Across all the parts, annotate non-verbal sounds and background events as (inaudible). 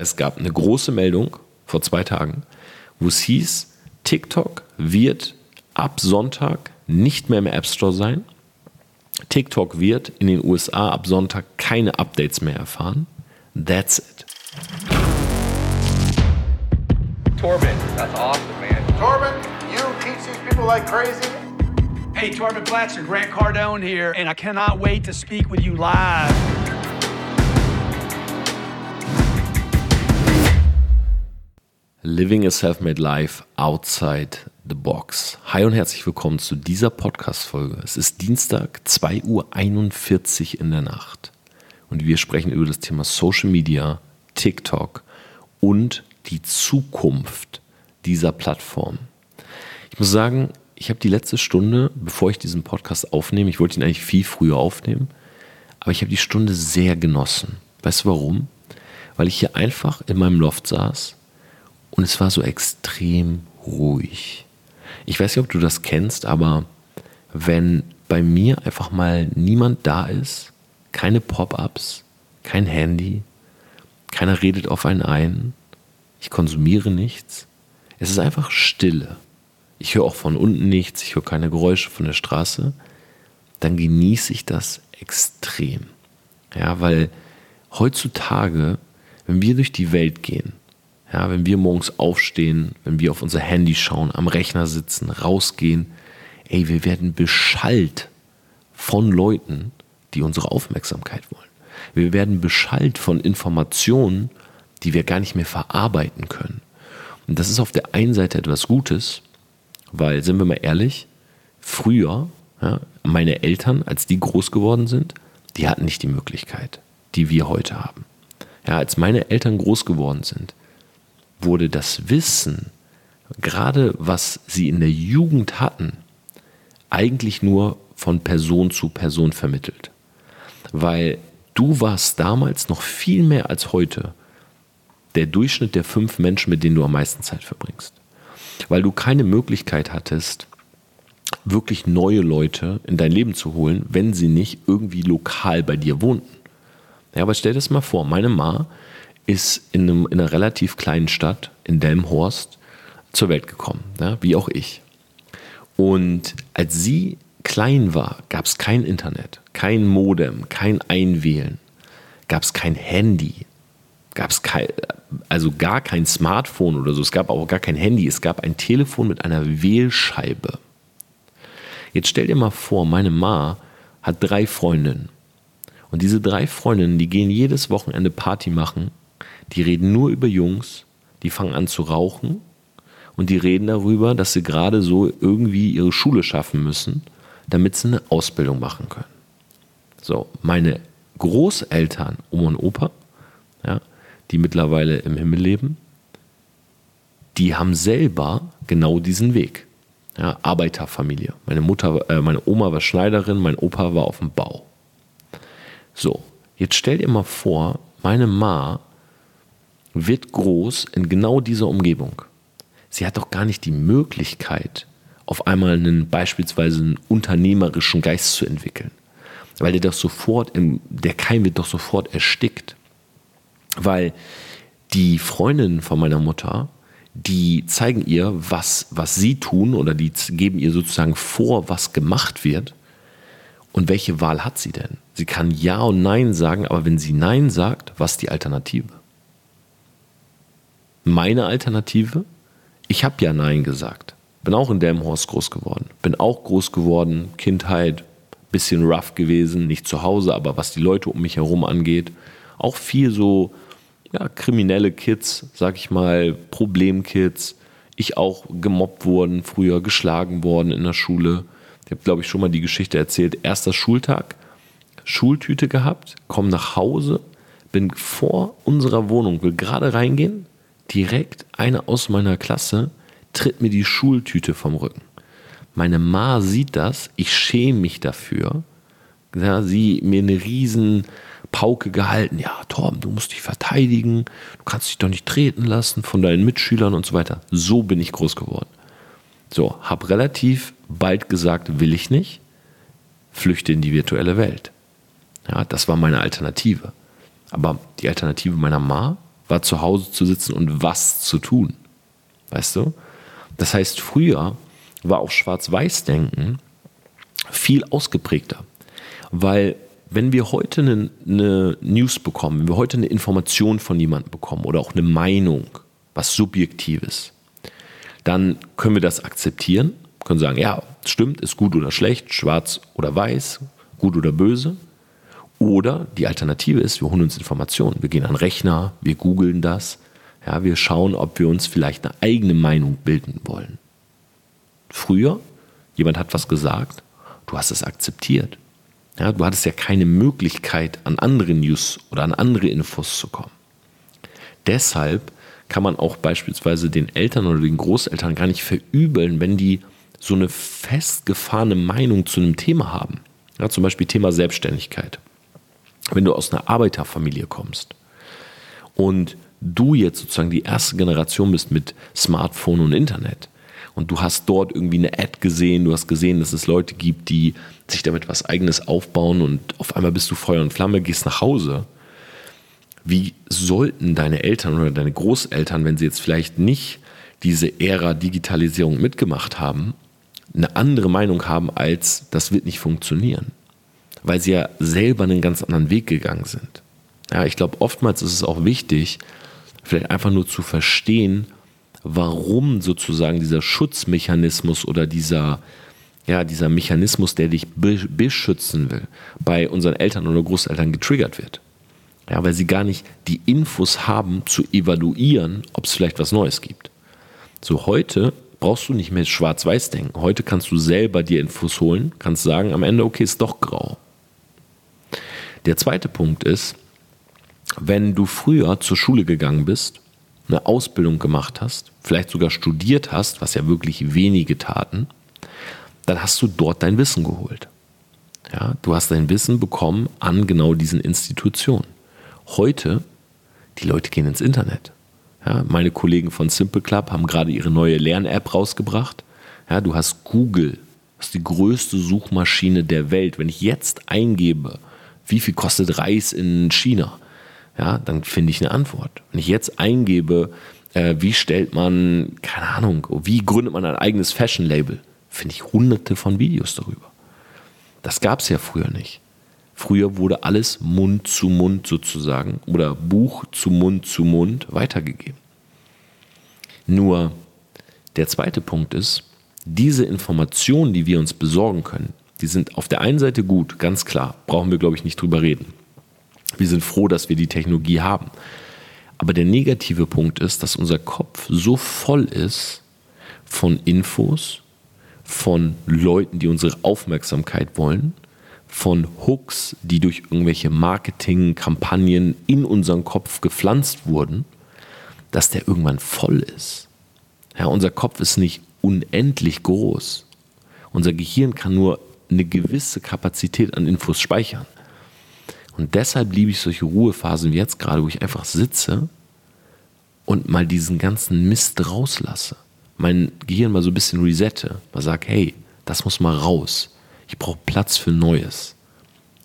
Es gab eine große Meldung vor zwei Tagen, wo es hieß, TikTok wird ab Sonntag nicht mehr im App Store sein. TikTok wird in den USA ab Sonntag keine Updates mehr erfahren. That's it. Torben, that's awesome, man. Torben, you teach these people like crazy. Hey, Torben Platzer, Grant Cardone here, and I cannot wait to speak with you live. Living a Self-Made Life Outside the Box. Hi und herzlich willkommen zu dieser Podcast-Folge. Es ist Dienstag, 2.41 Uhr in der Nacht. Und wir sprechen über das Thema Social Media, TikTok und die Zukunft dieser Plattform. Ich muss sagen, ich habe die letzte Stunde, bevor ich diesen Podcast aufnehme, ich wollte ihn eigentlich viel früher aufnehmen, aber ich habe die Stunde sehr genossen. Weißt du warum? Weil ich hier einfach in meinem Loft saß und es war so extrem ruhig. Ich weiß nicht, ob du das kennst, aber wenn bei mir einfach mal niemand da ist, keine Pop-ups, kein Handy, keiner redet auf einen ein, ich konsumiere nichts, es ist einfach Stille. Ich höre auch von unten nichts, ich höre keine Geräusche von der Straße, dann genieße ich das extrem. Ja, weil heutzutage, wenn wir durch die Welt gehen, ja, wenn wir morgens aufstehen, wenn wir auf unser Handy schauen, am Rechner sitzen, rausgehen, ey, wir werden beschallt von Leuten, die unsere Aufmerksamkeit wollen. Wir werden beschallt von Informationen, die wir gar nicht mehr verarbeiten können. Und das ist auf der einen Seite etwas Gutes, weil, sind wir mal ehrlich, früher, ja, meine Eltern, als die groß geworden sind, die hatten nicht die Möglichkeit, die wir heute haben. Ja, als meine Eltern groß geworden sind, wurde das Wissen, gerade was sie in der Jugend hatten, eigentlich nur von Person zu Person vermittelt. Weil du warst damals noch viel mehr als heute der Durchschnitt der fünf Menschen, mit denen du am meisten Zeit verbringst. Weil du keine Möglichkeit hattest, wirklich neue Leute in dein Leben zu holen, wenn sie nicht irgendwie lokal bei dir wohnten. Ja, aber stell dir das mal vor, meine Ma ist in, einem, in einer relativ kleinen Stadt, in Delmhorst, zur Welt gekommen, ja, wie auch ich. Und als sie klein war, gab es kein Internet, kein Modem, kein Einwählen, gab es kein Handy, gab es also gar kein Smartphone oder so, es gab auch gar kein Handy, es gab ein Telefon mit einer Wählscheibe. Jetzt stell dir mal vor, meine Ma hat drei Freundinnen. Und diese drei Freundinnen, die gehen jedes Wochenende Party machen die reden nur über Jungs, die fangen an zu rauchen und die reden darüber, dass sie gerade so irgendwie ihre Schule schaffen müssen, damit sie eine Ausbildung machen können. So, meine Großeltern, Oma und Opa, ja, die mittlerweile im Himmel leben, die haben selber genau diesen Weg. Ja, Arbeiterfamilie. Meine Mutter, äh, meine Oma war Schneiderin, mein Opa war auf dem Bau. So, jetzt stell dir mal vor, meine Ma wird groß in genau dieser Umgebung. Sie hat doch gar nicht die Möglichkeit, auf einmal einen beispielsweise einen unternehmerischen Geist zu entwickeln. Weil der doch sofort, im, der Keim wird doch sofort erstickt. Weil die Freundinnen von meiner Mutter, die zeigen ihr, was, was sie tun oder die geben ihr sozusagen vor, was gemacht wird. Und welche Wahl hat sie denn? Sie kann Ja und Nein sagen, aber wenn sie Nein sagt, was ist die Alternative? Meine Alternative? Ich habe ja Nein gesagt. Bin auch in Delmhorst groß geworden. Bin auch groß geworden, Kindheit, bisschen rough gewesen, nicht zu Hause, aber was die Leute um mich herum angeht, auch viel so ja, kriminelle Kids, sag ich mal, Problemkids. Ich auch gemobbt worden, früher geschlagen worden in der Schule. Ich habe, glaube ich, schon mal die Geschichte erzählt. Erster Schultag, Schultüte gehabt, komme nach Hause, bin vor unserer Wohnung, will gerade reingehen, direkt eine aus meiner Klasse tritt mir die Schultüte vom Rücken. Meine Ma sieht das, ich schäme mich dafür. Ja, sie mir eine riesen Pauke gehalten. Ja, Torben, du musst dich verteidigen. Du kannst dich doch nicht treten lassen von deinen Mitschülern und so weiter. So bin ich groß geworden. So, hab relativ bald gesagt, will ich nicht. Flüchte in die virtuelle Welt. Ja, das war meine Alternative. Aber die Alternative meiner Ma war zu Hause zu sitzen und was zu tun. Weißt du? Das heißt, früher war auch Schwarz-Weiß-Denken viel ausgeprägter. Weil wenn wir heute eine, eine, News bekommen, wenn wir heute eine Information von jemandem bekommen oder auch eine Meinung, was Subjektives, dann können wir das akzeptieren, können sagen, ja, stimmt, ist gut oder schlecht, schwarz oder weiß, gut oder böse. Oder die Alternative ist, wir holen uns Informationen. Wir gehen an Rechner, wir googeln das, ja, wir schauen, ob wir uns vielleicht eine eigene Meinung bilden wollen. Früher, jemand hat was gesagt, du hast es akzeptiert. Ja, du hattest ja keine Möglichkeit, an andere News oder an andere Infos zu kommen. Deshalb kann man auch beispielsweise den Eltern oder den Großeltern gar nicht verübeln, wenn die so eine festgefahrene Meinung zu einem Thema haben. Ja, zum Beispiel Thema Selbstständigkeit. Wenn du aus einer Arbeiterfamilie kommst und du jetzt sozusagen die erste Generation bist mit Smartphone und Internet und du hast dort irgendwie eine Ad gesehen, du hast gesehen, dass es Leute gibt, die sich damit was eigenes aufbauen und auf einmal bist du Feuer und Flamme, gehst nach Hause. Wie sollten deine Eltern oder deine Großeltern, wenn sie jetzt vielleicht nicht diese Ära Digitalisierung mitgemacht haben, eine andere Meinung haben als das wird nicht funktionieren? Weil sie ja selber einen ganz anderen Weg gegangen sind. Ja, ich glaube, oftmals ist es auch wichtig, vielleicht einfach nur zu verstehen, warum sozusagen dieser Schutzmechanismus oder dieser, ja, dieser Mechanismus, der dich beschützen will, bei unseren Eltern oder Großeltern getriggert wird. Ja, weil sie gar nicht die Infos haben, zu evaluieren, ob es vielleicht was Neues gibt. So heute brauchst du nicht mehr schwarz-weiß denken. Heute kannst du selber dir Infos holen, kannst sagen am Ende, okay, ist doch grau. Der zweite Punkt ist, wenn du früher zur Schule gegangen bist, eine Ausbildung gemacht hast, vielleicht sogar studiert hast, was ja wirklich wenige taten, dann hast du dort dein Wissen geholt. Ja, du hast dein Wissen bekommen an genau diesen Institutionen. Heute, die Leute gehen ins Internet. Ja, meine Kollegen von Simple Club haben gerade ihre neue Lern-App rausgebracht. Ja, du hast Google, das ist die größte Suchmaschine der Welt. Wenn ich jetzt eingebe, wie viel kostet Reis in China, ja, dann finde ich eine Antwort. Wenn ich jetzt eingebe, äh, wie stellt man, keine Ahnung, wie gründet man ein eigenes Fashion-Label, finde ich hunderte von Videos darüber. Das gab es ja früher nicht. Früher wurde alles Mund zu Mund sozusagen oder Buch zu Mund zu Mund weitergegeben. Nur der zweite Punkt ist, diese Informationen, die wir uns besorgen können, die sind auf der einen Seite gut, ganz klar, brauchen wir, glaube ich, nicht drüber reden. Wir sind froh, dass wir die Technologie haben. Aber der negative Punkt ist, dass unser Kopf so voll ist von Infos, von Leuten, die unsere Aufmerksamkeit wollen, von Hooks, die durch irgendwelche Marketingkampagnen in unseren Kopf gepflanzt wurden, dass der irgendwann voll ist. Ja, unser Kopf ist nicht unendlich groß. Unser Gehirn kann nur eine gewisse Kapazität an Infos speichern. Und deshalb liebe ich solche Ruhephasen wie jetzt gerade, wo ich einfach sitze und mal diesen ganzen Mist rauslasse. Mein Gehirn mal so ein bisschen resette, mal sage, hey, das muss mal raus ich brauche Platz für Neues.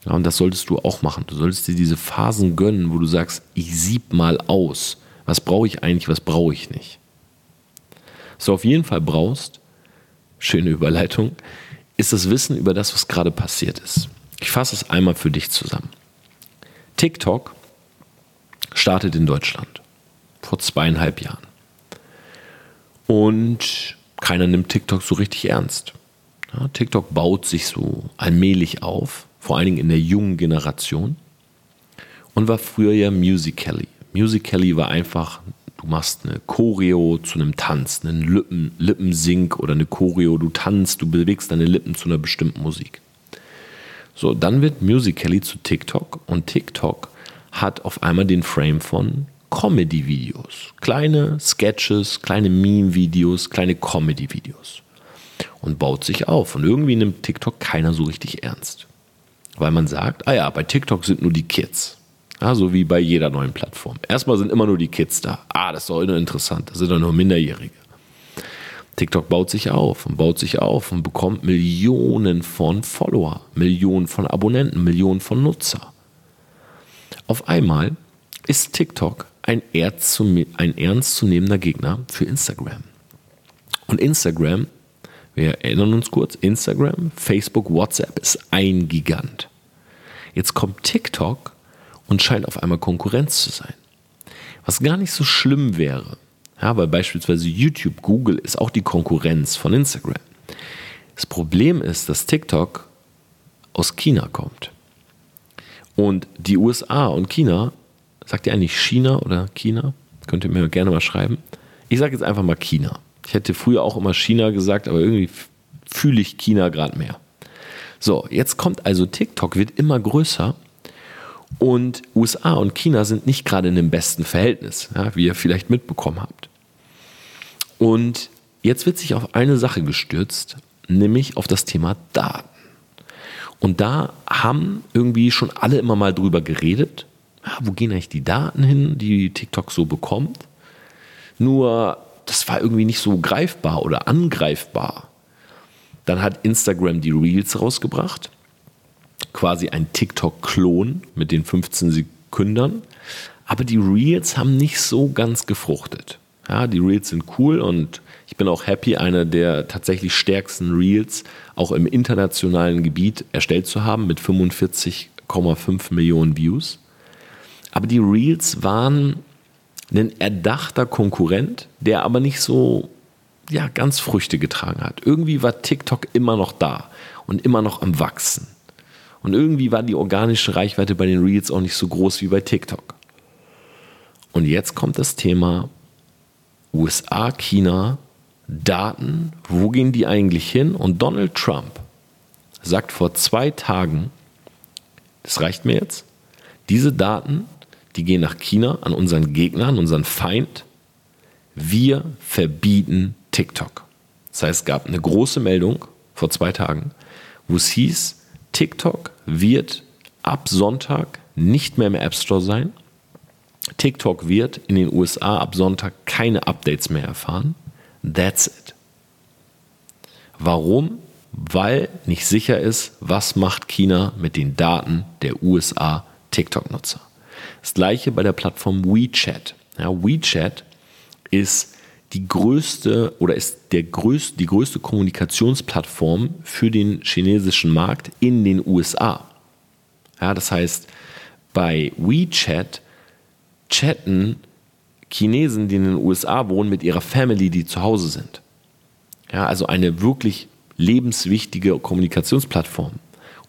Ja, und das solltest du auch machen. Du solltest dir diese Phasen gönnen, wo du sagst, ich sieb mal aus. Was brauche ich eigentlich, was brauche ich nicht? Was du auf jeden Fall brauchst, schöne Überleitung, ist das Wissen über das, was gerade passiert ist. Ich fasse es einmal für dich zusammen. TikTok startet in Deutschland vor zweieinhalb Jahren. Und keiner nimmt TikTok so richtig ernst. Ja, TikTok baut sich so allmählich auf, vor allen Dingen in der jungen Generation und war früher ja Musical.ly. Musical.ly war einfach, du machst eine Choreo zu einem Tanz, einen Lippen, Lippensync oder eine Choreo, du tanzt, du bewegst deine Lippen zu einer bestimmten Musik. So, dann wird Musical.ly zu TikTok und TikTok hat auf einmal den Frame von Comedy-Videos. Kleine Sketches, kleine Meme-Videos, kleine Comedy-Videos und baut sich auf. Und irgendwie nimmt TikTok keiner so richtig ernst. Weil man sagt, ah ja, bei TikTok sind nur die Kids. Ja, so wie bei jeder neuen Plattform. Erstmal sind immer nur die Kids da. Ah, das ist doch interessant. Das sind doch nur Minderjährige. TikTok baut sich auf und baut sich auf und bekommt Millionen von Follower, Millionen von Abonnenten, Millionen von Nutzer. Auf einmal ist TikTok ein, ein ernstzunehmender Gegner für Instagram. Und Instagram, wir erinnern uns kurz, Instagram, Facebook, WhatsApp ist ein Gigant. Jetzt kommt TikTok und scheint auf einmal Konkurrenz zu sein. Was gar nicht so schlimm wäre, ja, weil beispielsweise YouTube, Google ist auch die Konkurrenz von Instagram. Das Problem ist, dass TikTok aus China kommt. Und die USA und China, sagt ihr eigentlich China oder China? Könnt ihr mir gerne mal schreiben. Ich sage jetzt einfach mal China. Ich hätte früher auch immer China gesagt, aber irgendwie fühle ich China gerade mehr. So, jetzt kommt also TikTok, wird immer größer und USA und China sind nicht gerade in dem besten Verhältnis, ja, wie ihr vielleicht mitbekommen habt. Und jetzt wird sich auf eine Sache gestürzt, nämlich auf das Thema Daten. Und da haben irgendwie schon alle immer mal drüber geredet. Ja, wo gehen eigentlich die Daten hin, die TikTok so bekommt? Nur, das war irgendwie nicht so greifbar oder angreifbar. Dann hat Instagram die Reels rausgebracht. Quasi ein TikTok-Klon mit den 15 Sekündern. Aber die Reels haben nicht so ganz gefruchtet. Ja, die Reels sind cool und ich bin auch happy, eine der tatsächlich stärksten Reels auch im internationalen Gebiet erstellt zu haben mit 45,5 Millionen Views. Aber die Reels waren ein erdachter Konkurrent, der aber nicht so ja, ganz Früchte getragen hat. Irgendwie war TikTok immer noch da und immer noch am Wachsen. Und irgendwie war die organische Reichweite bei den Reels auch nicht so groß wie bei TikTok. Und jetzt kommt das Thema USA, China, Daten, wo gehen die eigentlich hin? Und Donald Trump sagt vor zwei Tagen, das reicht mir jetzt, diese Daten, die gehen nach China, an unseren Gegner, an unseren Feind. Wir verbieten TikTok. Das heißt, es gab eine große Meldung vor zwei Tagen, wo es hieß, TikTok wird ab Sonntag nicht mehr im App Store sein TikTok wird in den USA ab Sonntag keine Updates mehr erfahren. That's it. Warum? Weil nicht sicher ist, was macht China mit den Daten der USA TikTok-Nutzer. Das gleiche bei der Plattform WeChat. Ja, WeChat ist die größte oder ist der größte, die größte Kommunikationsplattform für den chinesischen Markt in den USA. Ja, das heißt, bei WeChat chatten Chinesen, die in den USA wohnen, mit ihrer Family, die zu Hause sind. Ja, also eine wirklich lebenswichtige Kommunikationsplattform,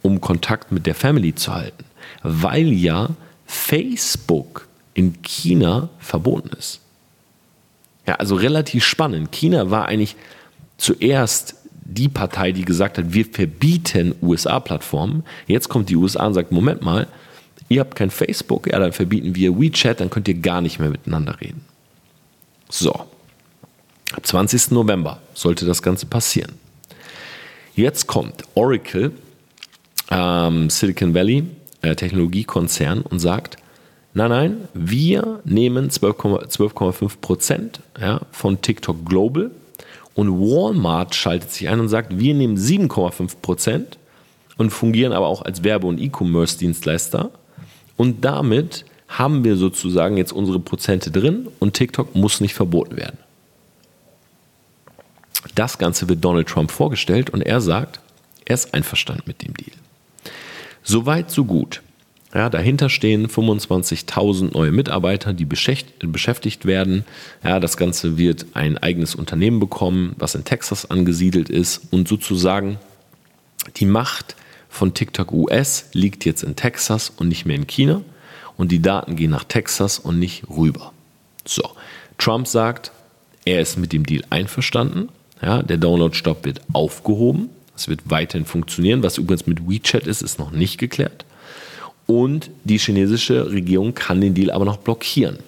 um Kontakt mit der Family zu halten, weil ja Facebook in China verboten ist. Ja, also relativ spannend. China war eigentlich zuerst die Partei, die gesagt hat, wir verbieten USA-Plattformen. Jetzt kommt die USA und sagt, Moment mal, Ihr habt kein Facebook, ja, dann verbieten wir WeChat, dann könnt ihr gar nicht mehr miteinander reden. So, ab 20. November sollte das Ganze passieren. Jetzt kommt Oracle, ähm, Silicon Valley, äh, Technologiekonzern und sagt, nein, nein, wir nehmen 12,5 Prozent ja, von TikTok Global und Walmart schaltet sich ein und sagt, wir nehmen 7,5 Prozent und fungieren aber auch als Werbe- und E-Commerce-Dienstleister und damit haben wir sozusagen jetzt unsere Prozente drin und TikTok muss nicht verboten werden. Das Ganze wird Donald Trump vorgestellt und er sagt, er ist einverstanden mit dem Deal. Soweit, so gut. Ja, dahinter stehen 25.000 neue Mitarbeiter, die beschäftigt werden. Ja, das Ganze wird ein eigenes Unternehmen bekommen, was in Texas angesiedelt ist und sozusagen die Macht von TikTok US liegt jetzt in Texas und nicht mehr in China und die Daten gehen nach Texas und nicht rüber. So, Trump sagt, er ist mit dem Deal einverstanden. Ja, der Download-Stop wird aufgehoben. Es wird weiterhin funktionieren. Was übrigens mit WeChat ist, ist noch nicht geklärt. Und die chinesische Regierung kann den Deal aber noch blockieren.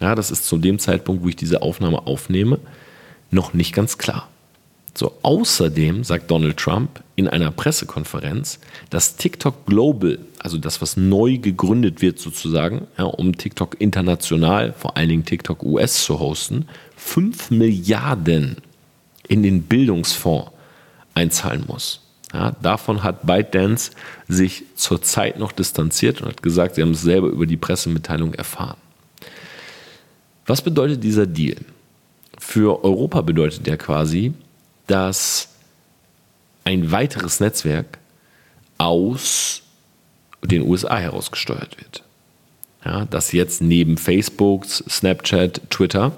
Ja, das ist zu dem Zeitpunkt, wo ich diese Aufnahme aufnehme, noch nicht ganz klar. So, außerdem sagt Donald Trump in einer Pressekonferenz, dass TikTok Global, also das, was neu gegründet wird sozusagen, ja, um TikTok international, vor allen Dingen TikTok US zu hosten, 5 Milliarden in den Bildungsfonds einzahlen muss. Ja, davon hat ByteDance sich zurzeit noch distanziert und hat gesagt, sie haben es selber über die Pressemitteilung erfahren. Was bedeutet dieser Deal? Für Europa bedeutet der quasi, dass ein weiteres Netzwerk aus den USA herausgesteuert wird. Ja, dass jetzt neben Facebook, Snapchat, Twitter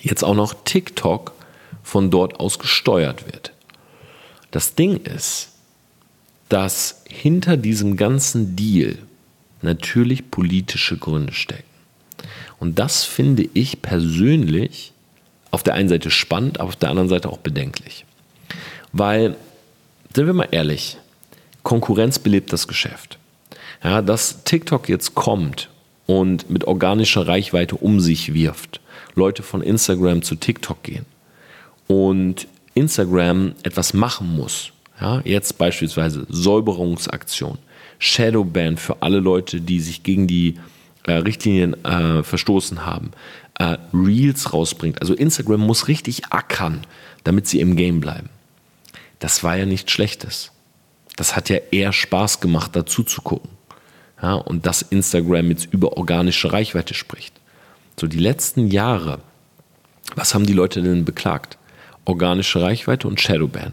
jetzt auch noch TikTok von dort aus gesteuert wird. Das Ding ist, dass hinter diesem ganzen Deal natürlich politische Gründe stecken. Und das finde ich persönlich auf der einen Seite spannend, aber auf der anderen Seite auch bedenklich. Weil, sind wir mal ehrlich, Konkurrenz belebt das Geschäft. Ja, dass TikTok jetzt kommt und mit organischer Reichweite um sich wirft, Leute von Instagram zu TikTok gehen und Instagram etwas machen muss, ja, jetzt beispielsweise Säuberungsaktion, Shadowban für alle Leute, die sich gegen die äh, Richtlinien äh, verstoßen haben, äh, Reels rausbringt. Also Instagram muss richtig ackern, damit sie im Game bleiben. Das war ja nichts Schlechtes. Das hat ja eher Spaß gemacht, dazu zu gucken. Ja, und dass Instagram jetzt über organische Reichweite spricht. So die letzten Jahre, was haben die Leute denn beklagt? Organische Reichweite und Shadowban.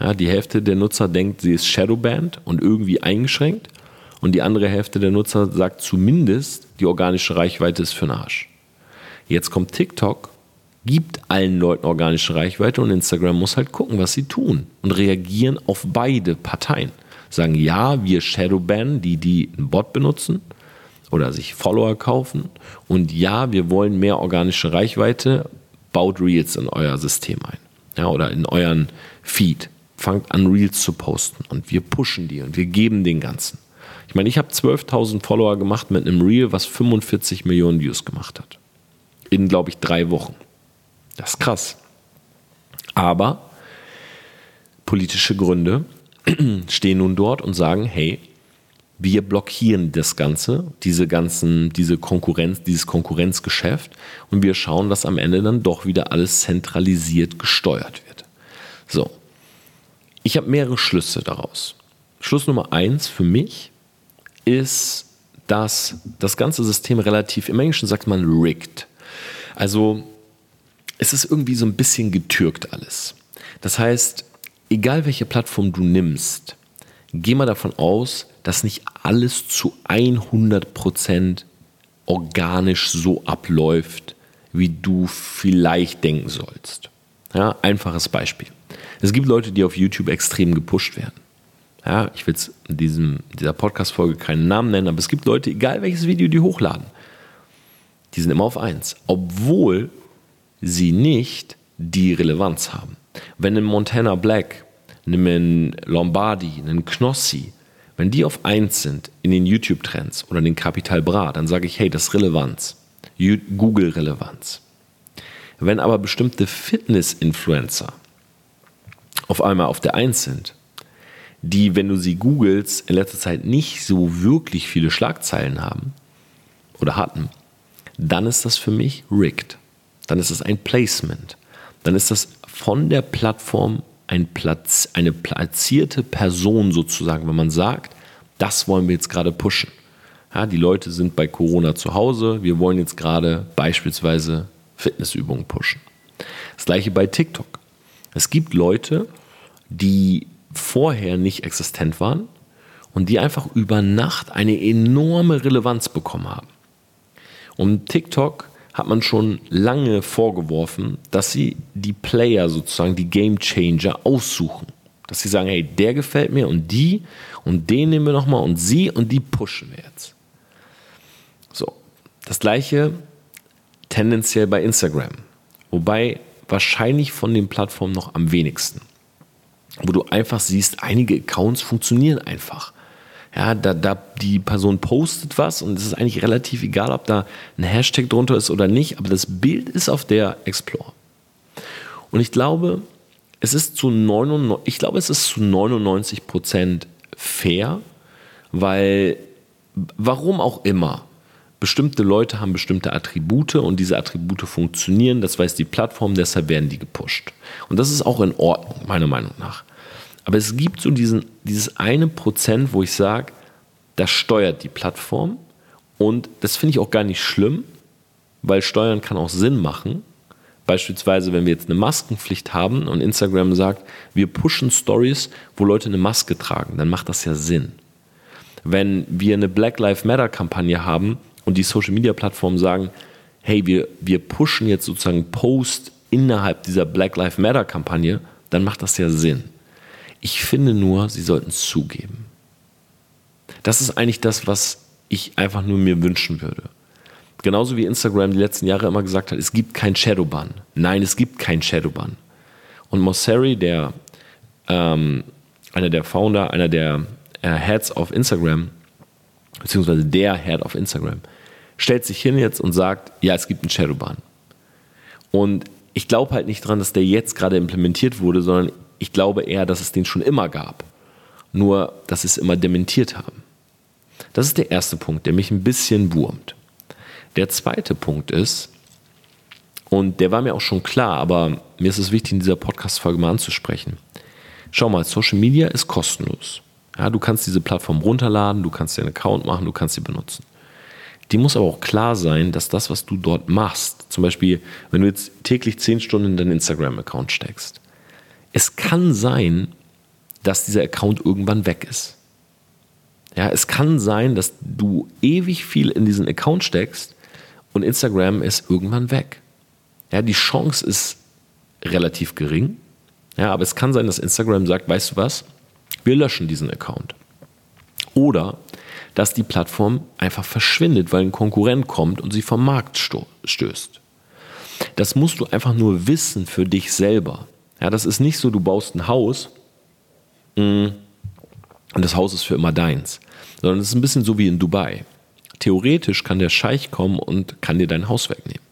Ja, die Hälfte der Nutzer denkt, sie ist Shadowbanned und irgendwie eingeschränkt. Und die andere Hälfte der Nutzer sagt zumindest, die organische Reichweite ist für den Arsch. Jetzt kommt TikTok, gibt allen Leuten organische Reichweite und Instagram muss halt gucken, was sie tun und reagieren auf beide Parteien. Sagen, ja, wir Shadowban, die, die einen Bot benutzen oder sich Follower kaufen und ja, wir wollen mehr organische Reichweite, baut Reels in euer System ein ja, oder in euren Feed. Fangt an, Reels zu posten und wir pushen die und wir geben den Ganzen. Ich meine, ich habe 12.000 Follower gemacht mit einem Reel, was 45 Millionen Views gemacht hat. In, glaube ich, drei Wochen. Das ist krass. Aber politische Gründe (clears throat) stehen nun dort und sagen, hey, wir blockieren das Ganze, diese ganzen, diese Konkurrenz, dieses Konkurrenzgeschäft und wir schauen, dass am Ende dann doch wieder alles zentralisiert gesteuert wird. So. Ich habe mehrere Schlüsse daraus. Schluss Nummer eins für mich ist, dass das ganze System relativ, im Englischen sagt man rigged. Also es ist irgendwie so ein bisschen getürkt alles. Das heißt, egal welche Plattform du nimmst, geh mal davon aus, dass nicht alles zu 100% organisch so abläuft, wie du vielleicht denken sollst. Ja, einfaches Beispiel. Es gibt Leute, die auf YouTube extrem gepusht werden. Ja, ich will jetzt in dieser Podcast-Folge keinen Namen nennen, aber es gibt Leute, egal welches Video die hochladen, die sind immer auf 1, obwohl sie nicht die Relevanz haben. Wenn ein Montana Black, ein Lombardi, ein Knossi, wenn die auf 1 sind in den YouTube-Trends oder den Capital Bra, dann sage ich, hey, das ist Relevanz. Google-Relevanz. Wenn aber bestimmte Fitness-Influencer auf einmal auf der 1 sind, die, wenn du sie googelst, in letzter Zeit nicht so wirklich viele Schlagzeilen haben oder hatten, dann ist das für mich rigged. Dann ist das ein Placement. Dann ist das von der Plattform ein Platz, eine platzierte Person sozusagen, wenn man sagt, das wollen wir jetzt gerade pushen. Ja, die Leute sind bei Corona zu Hause, wir wollen jetzt gerade beispielsweise Fitnessübungen pushen. Das gleiche bei TikTok. Es gibt Leute, die vorher nicht existent waren und die einfach über Nacht eine enorme Relevanz bekommen haben. Und TikTok hat man schon lange vorgeworfen, dass sie die Player sozusagen, die Game Changer aussuchen. Dass sie sagen, hey, der gefällt mir und die und den nehmen wir nochmal und sie und die pushen wir jetzt. So, das gleiche tendenziell bei Instagram. Wobei wahrscheinlich von den Plattformen noch am wenigsten wo du einfach siehst, einige Accounts funktionieren einfach. Ja, da, da die Person postet was und es ist eigentlich relativ egal, ob da ein Hashtag drunter ist oder nicht, aber das Bild ist auf der Explore. Und ich glaube, es ist zu 99, ich glaube, es ist zu 99 Prozent fair, weil warum auch immer, bestimmte Leute haben bestimmte Attribute und diese Attribute funktionieren, das weiß die Plattform, deshalb werden die gepusht. Und das ist auch in Ordnung, meiner Meinung nach. Aber es gibt so diesen, dieses eine Prozent, wo ich sage, das steuert die Plattform und das finde ich auch gar nicht schlimm, weil Steuern kann auch Sinn machen. Beispielsweise, wenn wir jetzt eine Maskenpflicht haben und Instagram sagt, wir pushen Stories, wo Leute eine Maske tragen, dann macht das ja Sinn. Wenn wir eine Black Lives Matter Kampagne haben und die Social Media Plattformen sagen, hey, wir, wir pushen jetzt sozusagen Post innerhalb dieser Black Lives Matter Kampagne, dann macht das ja Sinn. Ich finde nur, sie sollten es zugeben. Das ist eigentlich das, was ich einfach nur mir wünschen würde. Genauso wie Instagram die letzten Jahre immer gesagt hat, es gibt kein Shadowban. Nein, es gibt kein Shadowban. Und Mosseri, der ähm, einer der Founder, einer der äh, Heads auf Instagram, beziehungsweise der Head auf Instagram, stellt sich hin jetzt und sagt, ja, es gibt einen Shadowban. Und ich glaube halt nicht dran, dass der jetzt gerade implementiert wurde, sondern ich glaube eher, dass es den schon immer gab. Nur, dass sie es immer dementiert haben. Das ist der erste Punkt, der mich ein bisschen wurmt. Der zweite Punkt ist, und der war mir auch schon klar, aber mir ist es wichtig, in dieser Podcast-Folge mal anzusprechen. Schau mal, Social Media ist kostenlos. Ja, du kannst diese Plattform runterladen, du kannst dir einen Account machen, du kannst sie benutzen. Die muss aber auch klar sein, dass das, was du dort machst, zum Beispiel, wenn du jetzt täglich 10 Stunden in deinen Instagram-Account steckst, es kann sein, dass dieser Account irgendwann weg ist. Ja, es kann sein, dass du ewig viel in diesen Account steckst und Instagram ist irgendwann weg. Ja, die Chance ist relativ gering. Ja, aber es kann sein, dass Instagram sagt, weißt du was? Wir löschen diesen Account. Oder dass die Plattform einfach verschwindet, weil ein Konkurrent kommt und sie vom Markt stößt. Das musst du einfach nur wissen für dich selber. Ja, das ist nicht so, du baust ein Haus mm, und das Haus ist für immer deins, sondern es ist ein bisschen so wie in Dubai. Theoretisch kann der Scheich kommen und kann dir dein Haus wegnehmen.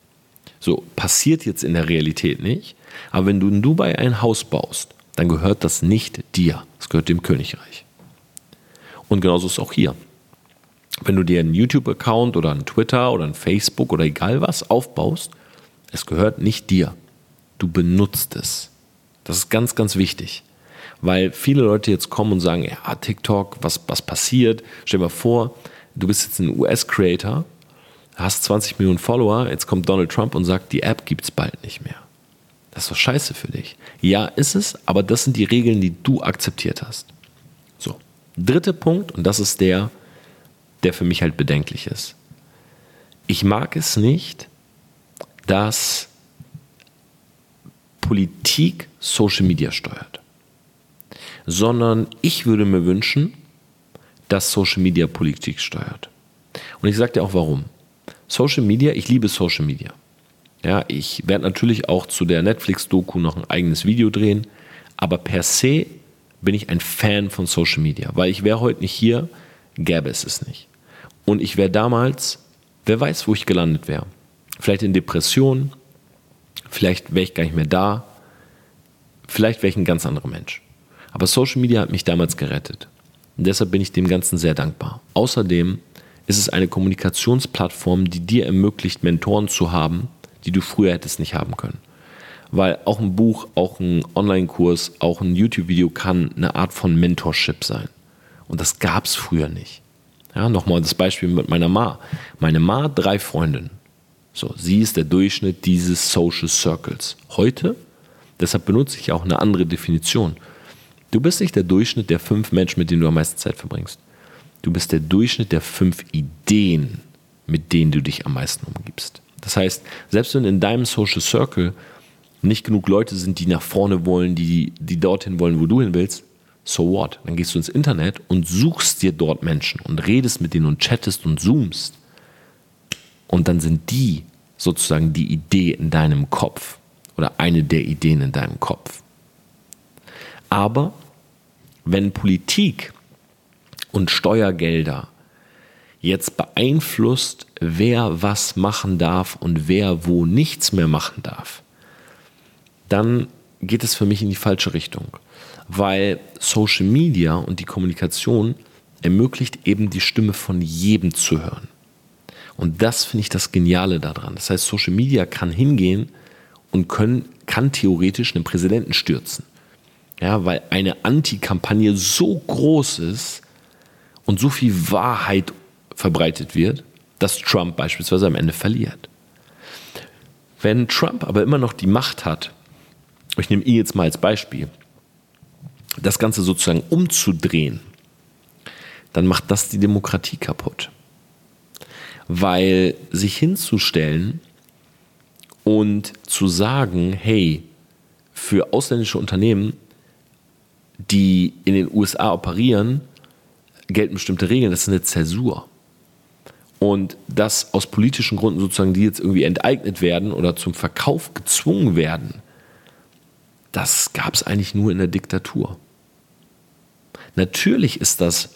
So, passiert jetzt in der Realität nicht. Aber wenn du in Dubai ein Haus baust, dann gehört das nicht dir. Es gehört dem Königreich. Und genauso ist es auch hier. Wenn du dir einen YouTube-Account oder einen Twitter oder einen Facebook oder egal was aufbaust, es gehört nicht dir. Du benutzt es. Das ist ganz, ganz wichtig. Weil viele Leute jetzt kommen und sagen, ja, TikTok, was, was passiert? Stell dir mal vor, du bist jetzt ein US-Creator, hast 20 Millionen Follower, jetzt kommt Donald Trump und sagt, die App gibt es bald nicht mehr. Das ist doch scheiße für dich. Ja, ist es, aber das sind die Regeln, die du akzeptiert hast. So. Dritter Punkt, und das ist der, der für mich halt bedenklich ist. Ich mag es nicht, dass Politik Social Media steuert, sondern ich würde mir wünschen, dass Social Media Politik steuert. Und ich sage dir auch warum. Social Media, ich liebe Social Media. Ja, ich werde natürlich auch zu der Netflix-Doku noch ein eigenes Video drehen, aber per se bin ich ein Fan von Social Media, weil ich wäre heute nicht hier, gäbe es es nicht. Und ich wäre damals, wer weiß, wo ich gelandet wäre. Vielleicht in Depressionen, vielleicht wäre ich gar nicht mehr da, vielleicht wäre ich ein ganz anderer Mensch. Aber Social Media hat mich damals gerettet. Und deshalb bin ich dem Ganzen sehr dankbar. Außerdem ist es eine Kommunikationsplattform, die dir ermöglicht, Mentoren zu haben, die du früher hättest nicht haben können. Weil auch ein Buch, auch ein Online-Kurs, auch ein YouTube-Video kann eine Art von Mentorship sein. Und das gab es früher nicht. Ja, nochmal das Beispiel mit meiner Ma. Meine Ma, drei Freundinnen. So, sie ist der Durchschnitt dieses Social Circles. Heute, deshalb benutze ich auch eine andere Definition. Du bist nicht der Durchschnitt der fünf Menschen, mit denen du am meisten Zeit verbringst. Du bist der Durchschnitt der fünf Ideen, mit denen du dich am meisten umgibst. Das heißt, selbst wenn in deinem Social Circle nicht genug Leute sind, die nach vorne wollen, die, die dorthin wollen, wo du hin willst, so what? Dann gehst du ins Internet und suchst dir dort Menschen und redest mit denen und chattest und zoomst. Und dann sind die sozusagen die Idee in deinem Kopf oder eine der Ideen in deinem Kopf. Aber wenn Politik und Steuergelder jetzt beeinflusst, wer was machen darf und wer wo nichts mehr machen darf, dann geht es für mich in die falsche Richtung. Weil Social Media und die Kommunikation ermöglicht eben die Stimme von jedem zu hören. Und das finde ich das Geniale daran. Das heißt, Social Media kann hingehen und können, kann theoretisch einen Präsidenten stürzen. Ja, weil eine Anti-Kampagne so groß ist und so viel Wahrheit verbreitet wird, dass Trump beispielsweise am Ende verliert. Wenn Trump aber immer noch die Macht hat, ich nehme ihn jetzt mal als Beispiel, das Ganze sozusagen umzudrehen, dann macht das die Demokratie kaputt. Weil sich hinzustellen und zu sagen, hey, für ausländische Unternehmen, die in den USA operieren, gelten bestimmte Regeln, das ist eine Zäsur. Und dass aus politischen Gründen sozusagen die jetzt irgendwie enteignet werden oder zum Verkauf gezwungen werden, das gab es eigentlich nur in der Diktatur. Natürlich ist das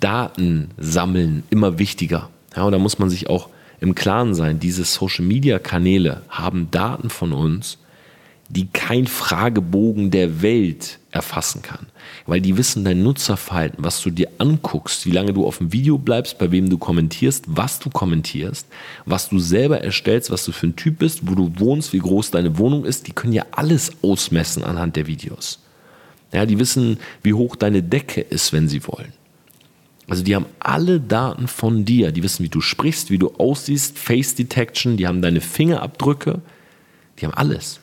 Datensammeln immer wichtiger. Ja, und da muss man sich auch im Klaren sein, diese Social-Media-Kanäle haben Daten von uns, die kein Fragebogen der Welt erfassen kann. Weil die wissen dein Nutzerverhalten, was du dir anguckst, wie lange du auf dem Video bleibst, bei wem du kommentierst, was du kommentierst, was du selber erstellst, was du für ein Typ bist, wo du wohnst, wie groß deine Wohnung ist. Die können ja alles ausmessen anhand der Videos. Ja, die wissen, wie hoch deine Decke ist, wenn sie wollen. Also die haben alle Daten von dir. Die wissen, wie du sprichst, wie du aussiehst, Face Detection, die haben deine Fingerabdrücke, die haben alles.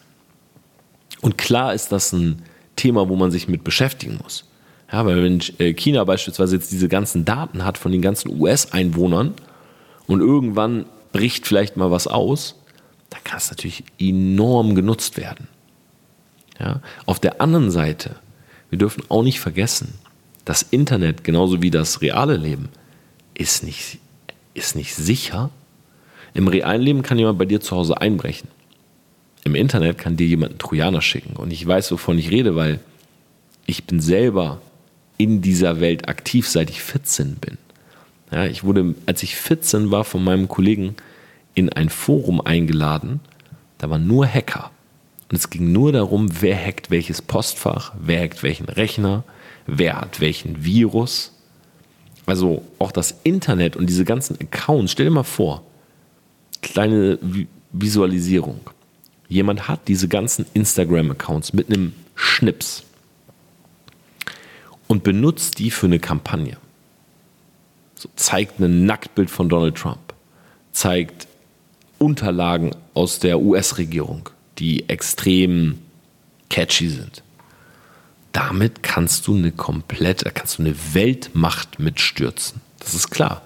Und klar ist das ein Thema, wo man sich mit beschäftigen muss. Ja, weil wenn äh, China beispielsweise jetzt diese ganzen Daten hat von den ganzen US-Einwohnern und irgendwann bricht vielleicht mal was aus, dann kann es natürlich enorm genutzt werden. Ja, auf der anderen Seite, wir dürfen auch nicht vergessen, das Internet, genauso wie das reale Leben, ist nicht, ist nicht sicher. Im realen Leben kann jemand bei dir zu Hause einbrechen. Im Internet kann dir jemand einen Trojaner schicken. Und ich weiß, wovon ich rede, weil ich bin selber in dieser Welt aktiv, seit ich 14 bin. Ja, ich wurde, als ich 14 war, von meinem Kollegen in ein Forum eingeladen. Da waren nur Hacker. Und es ging nur darum, wer hackt welches Postfach, wer hackt welchen Rechner, wer hat welchen Virus. Also auch das Internet und diese ganzen Accounts, stell dir mal vor, kleine Visualisierung. Jemand hat diese ganzen Instagram-Accounts mit einem Schnips und benutzt die für eine Kampagne. So, zeigt ein Nacktbild von Donald Trump, zeigt Unterlagen aus der US-Regierung, die extrem catchy sind. Damit kannst du eine komplette, kannst du eine Weltmacht mitstürzen. Das ist klar.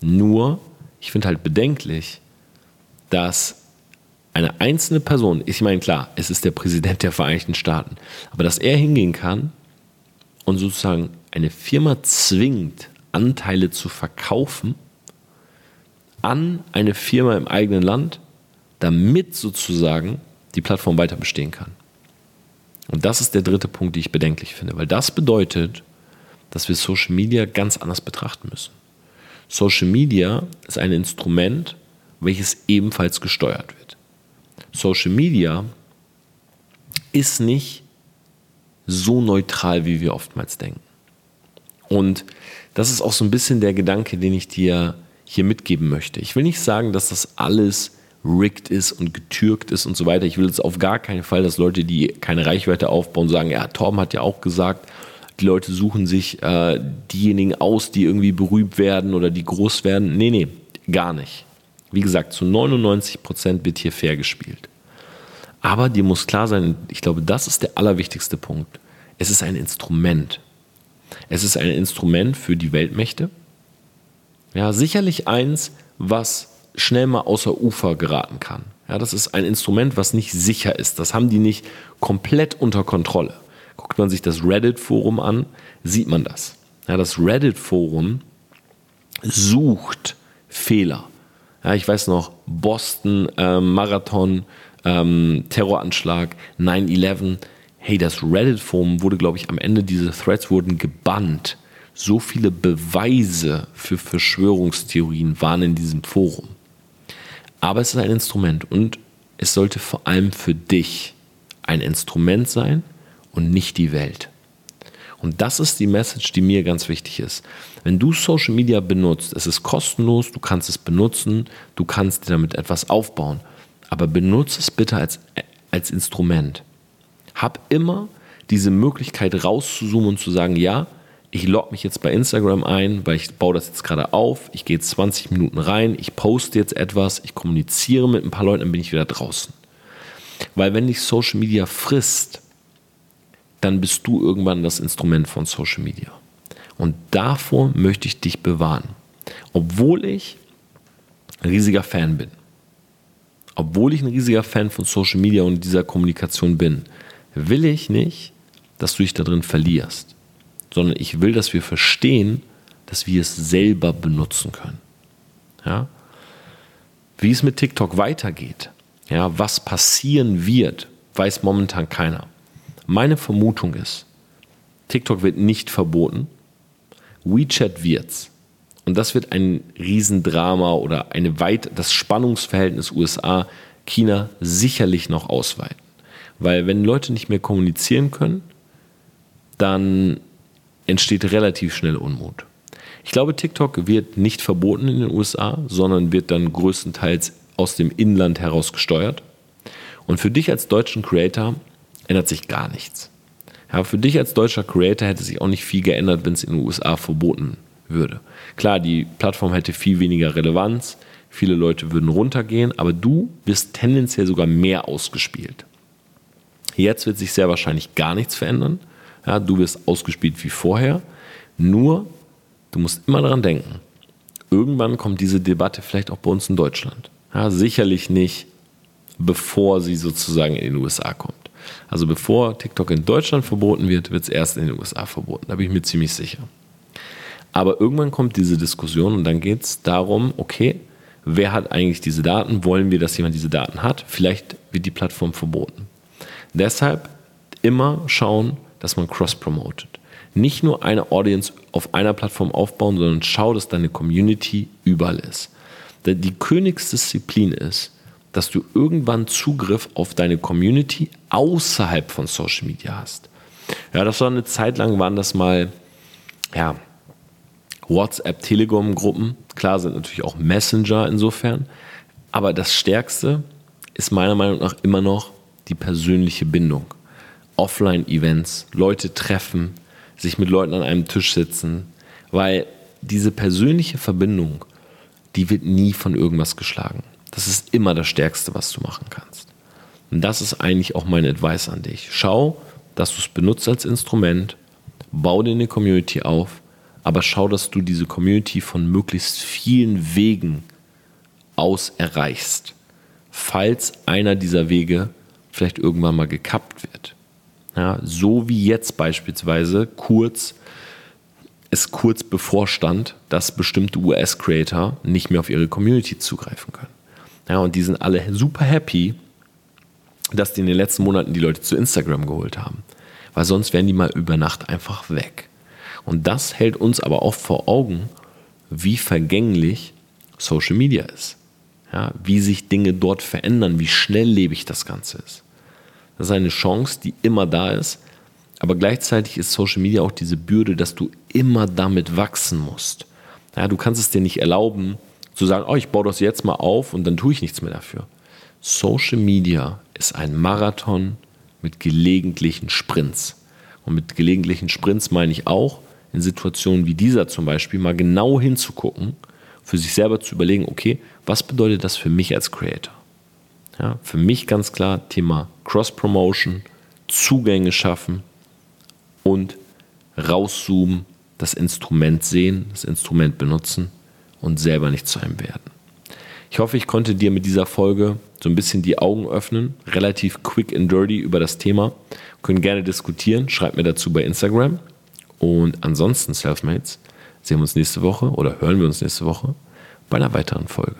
Nur, ich finde halt bedenklich, dass eine einzelne Person, ich meine, klar, es ist der Präsident der Vereinigten Staaten, aber dass er hingehen kann und sozusagen eine Firma zwingt, Anteile zu verkaufen an eine Firma im eigenen Land, damit sozusagen die Plattform weiter bestehen kann. Und das ist der dritte Punkt, den ich bedenklich finde, weil das bedeutet, dass wir Social Media ganz anders betrachten müssen. Social Media ist ein Instrument, welches ebenfalls gesteuert wird. Social Media ist nicht so neutral, wie wir oftmals denken. Und das ist auch so ein bisschen der Gedanke, den ich dir hier mitgeben möchte. Ich will nicht sagen, dass das alles rigged ist und getürkt ist und so weiter. Ich will jetzt auf gar keinen Fall, dass Leute, die keine Reichweite aufbauen, sagen, ja, Torben hat ja auch gesagt, die Leute suchen sich äh, diejenigen aus, die irgendwie berühmt werden oder die groß werden. Nee, nee, gar nicht. Wie gesagt, zu 99 Prozent wird hier fair gespielt. Aber dir muss klar sein, ich glaube, das ist der allerwichtigste Punkt. Es ist ein Instrument. Es ist ein Instrument für die Weltmächte. Ja, sicherlich eins, was schnell mal außer Ufer geraten kann. Ja, das ist ein Instrument, was nicht sicher ist. Das haben die nicht komplett unter Kontrolle. Guckt man sich das Reddit-Forum an, sieht man das. Ja, das Reddit-Forum sucht Fehler. Ja, ich weiß noch, Boston äh, Marathon, ähm, Terroranschlag, 9-11. Hey, das Reddit-Forum wurde, glaube ich, am Ende, diese Threads wurden gebannt. So viele Beweise für Verschwörungstheorien waren in diesem Forum. Aber es ist ein Instrument und es sollte vor allem für dich ein Instrument sein und nicht die Welt. Und das ist die Message, die mir ganz wichtig ist. Wenn du Social Media benutzt, es ist kostenlos, du kannst es benutzen, du kannst dir damit etwas aufbauen. Aber benutze es bitte als, als Instrument. Hab immer diese Möglichkeit rauszuzoomen und zu sagen, ja, ich logge mich jetzt bei Instagram ein, weil ich baue das jetzt gerade auf, ich gehe jetzt 20 Minuten rein, ich poste jetzt etwas, ich kommuniziere mit ein paar Leuten, dann bin ich wieder draußen. Weil wenn dich Social Media frisst, dann bist du irgendwann das Instrument von Social Media. Und davor möchte ich dich bewahren. Obwohl ich ein riesiger Fan bin. Obwohl ich ein riesiger Fan von Social Media und dieser Kommunikation bin, will ich nicht, dass du dich da drin verlierst sondern ich will, dass wir verstehen, dass wir es selber benutzen können. Ja? Wie es mit TikTok weitergeht, ja, was passieren wird, weiß momentan keiner. Meine Vermutung ist, TikTok wird nicht verboten, WeChat wird's. Und das wird ein Riesendrama oder eine weit, das Spannungsverhältnis USA-China sicherlich noch ausweiten. Weil wenn Leute nicht mehr kommunizieren können, dann entsteht relativ schnell Unmut. Ich glaube, TikTok wird nicht verboten in den USA, sondern wird dann größtenteils aus dem Inland heraus gesteuert. Und für dich als deutschen Creator ändert sich gar nichts. Ja, für dich als deutscher Creator hätte sich auch nicht viel geändert, wenn es in den USA verboten würde. Klar, die Plattform hätte viel weniger Relevanz, viele Leute würden runtergehen, aber du bist tendenziell sogar mehr ausgespielt. Jetzt wird sich sehr wahrscheinlich gar nichts verändern. Ja, du wirst ausgespielt wie vorher. Nur, du musst immer daran denken, irgendwann kommt diese Debatte vielleicht auch bei uns in Deutschland. Ja, sicherlich nicht, bevor sie sozusagen in den USA kommt. Also bevor TikTok in Deutschland verboten wird, wird es erst in den USA verboten. Da bin ich mir ziemlich sicher. Aber irgendwann kommt diese Diskussion und dann geht es darum, okay, wer hat eigentlich diese Daten? Wollen wir, dass jemand diese Daten hat? Vielleicht wird die Plattform verboten. Deshalb immer schauen, dass man cross-promotet. Nicht nur eine Audience auf einer Plattform aufbauen, sondern schau, dass deine Community überall ist. Die Königsdisziplin ist, dass du irgendwann Zugriff auf deine Community außerhalb von Social Media hast. Ja, das war eine Zeit lang, waren das mal, ja, WhatsApp, Telegram-Gruppen. Klar sind natürlich auch Messenger insofern. Aber das Stärkste ist meiner Meinung nach immer noch die persönliche Bindung. Offline-Events, Leute treffen, sich mit Leuten an einem Tisch sitzen, weil diese persönliche Verbindung, die wird nie von irgendwas geschlagen. Das ist immer das Stärkste, was du machen kannst. Und das ist eigentlich auch mein Advice an dich. Schau, dass du es benutzt als Instrument, bau dir eine Community auf, aber schau, dass du diese Community von möglichst vielen Wegen aus erreichst, falls einer dieser Wege vielleicht irgendwann mal gekappt wird. Ja, so wie jetzt beispielsweise kurz es kurz bevorstand, dass bestimmte US-Creator nicht mehr auf ihre Community zugreifen können. Ja, und die sind alle super happy, dass die in den letzten Monaten die Leute zu Instagram geholt haben. Weil sonst wären die mal über Nacht einfach weg. Und das hält uns aber auch vor Augen, wie vergänglich Social Media ist. Ja, wie sich Dinge dort verändern, wie schnelllebig das Ganze ist. Das ist eine Chance, die immer da ist. Aber gleichzeitig ist Social Media auch diese Bürde, dass du immer damit wachsen musst. Ja, du kannst es dir nicht erlauben, zu sagen, oh, ich baue das jetzt mal auf und dann tue ich nichts mehr dafür. Social Media ist ein Marathon mit gelegentlichen Sprints. Und mit gelegentlichen Sprints meine ich auch, in Situationen wie dieser zum Beispiel mal genau hinzugucken, für sich selber zu überlegen, okay, was bedeutet das für mich als Creator? Ja, für mich ganz klar Thema Cross-Promotion, Zugänge schaffen und rauszoomen, das Instrument sehen, das Instrument benutzen und selber nicht zu einem werden. Ich hoffe, ich konnte dir mit dieser Folge so ein bisschen die Augen öffnen, relativ quick and dirty über das Thema. Können gerne diskutieren, schreib mir dazu bei Instagram. Und ansonsten, Selfmates, sehen wir uns nächste Woche oder hören wir uns nächste Woche bei einer weiteren Folge.